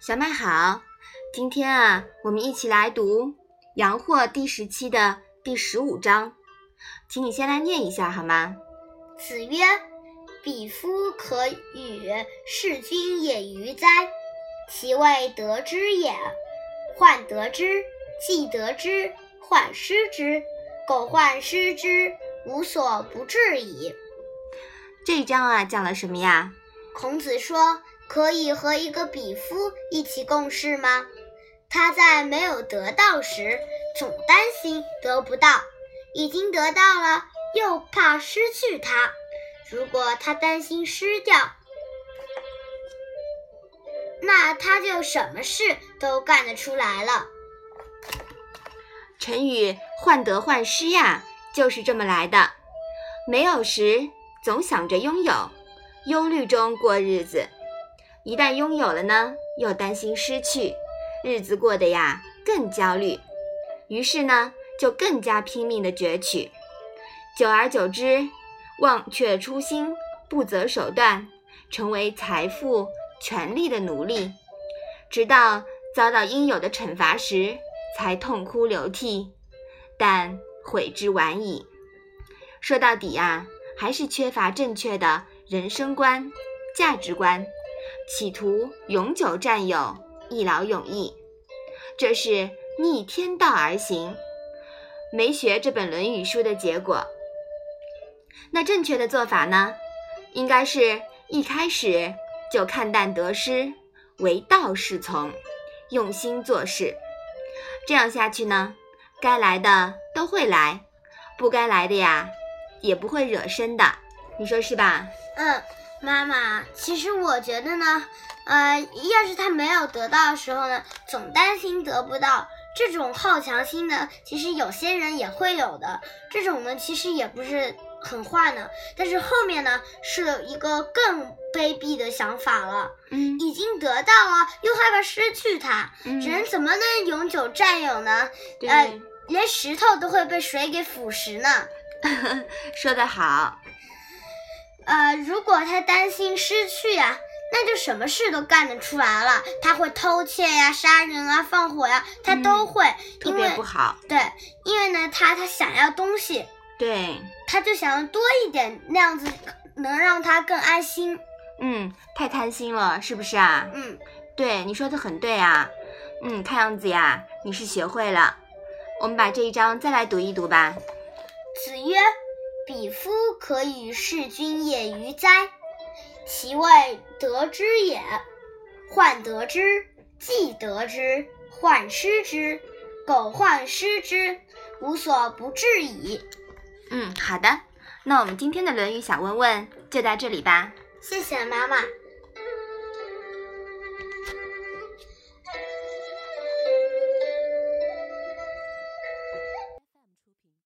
小麦好，今天啊，我们一起来读《阳货》第十期的第十五章，请你先来念一下好吗？子曰：“彼夫可与事君也与哉？其未得之也，患得之，既得之，患失之，苟患失之，无所不至矣。”这一章啊，讲了什么呀？孔子说。可以和一个比夫一起共事吗？他在没有得到时，总担心得不到；已经得到了，又怕失去它。如果他担心失掉，那他就什么事都干得出来了。成语“患得患失”呀，就是这么来的。没有时，总想着拥有，忧虑中过日子。一旦拥有了呢，又担心失去，日子过得呀更焦虑，于是呢就更加拼命的攫取，久而久之，忘却初心，不择手段，成为财富、权力的奴隶，直到遭到应有的惩罚时，才痛哭流涕，但悔之晚矣。说到底呀，还是缺乏正确的人生观、价值观。企图永久占有，一劳永逸，这是逆天道而行，没学这本《论语》书的结果。那正确的做法呢？应该是一开始就看淡得失，唯道是从，用心做事。这样下去呢，该来的都会来，不该来的呀，也不会惹生的。你说是吧？嗯。妈妈，其实我觉得呢，呃，要是他没有得到的时候呢，总担心得不到，这种好强心呢，其实有些人也会有的。这种呢，其实也不是很坏呢。但是后面呢，是一个更卑鄙的想法了。嗯，已经得到了，又害怕失去它，人怎么能永久占有呢？呃，连石头都会被水给腐蚀呢。说得好。呃，如果他担心失去呀，那就什么事都干得出来了。他会偷窃呀、杀人啊、放火呀，他都会。特别不好。对，因为呢，他他想要东西，对，他就想要多一点，那样子能让他更安心。嗯，太贪心了，是不是啊？嗯，对，你说的很对啊。嗯，看样子呀，你是学会了。我们把这一章再来读一读吧。子曰。彼夫可以事君也于哉？其未得之也，患得之，既得之，患失之，苟患失之，无所不至矣。嗯，好的，那我们今天的《论语》小问问就到这里吧。谢谢妈妈。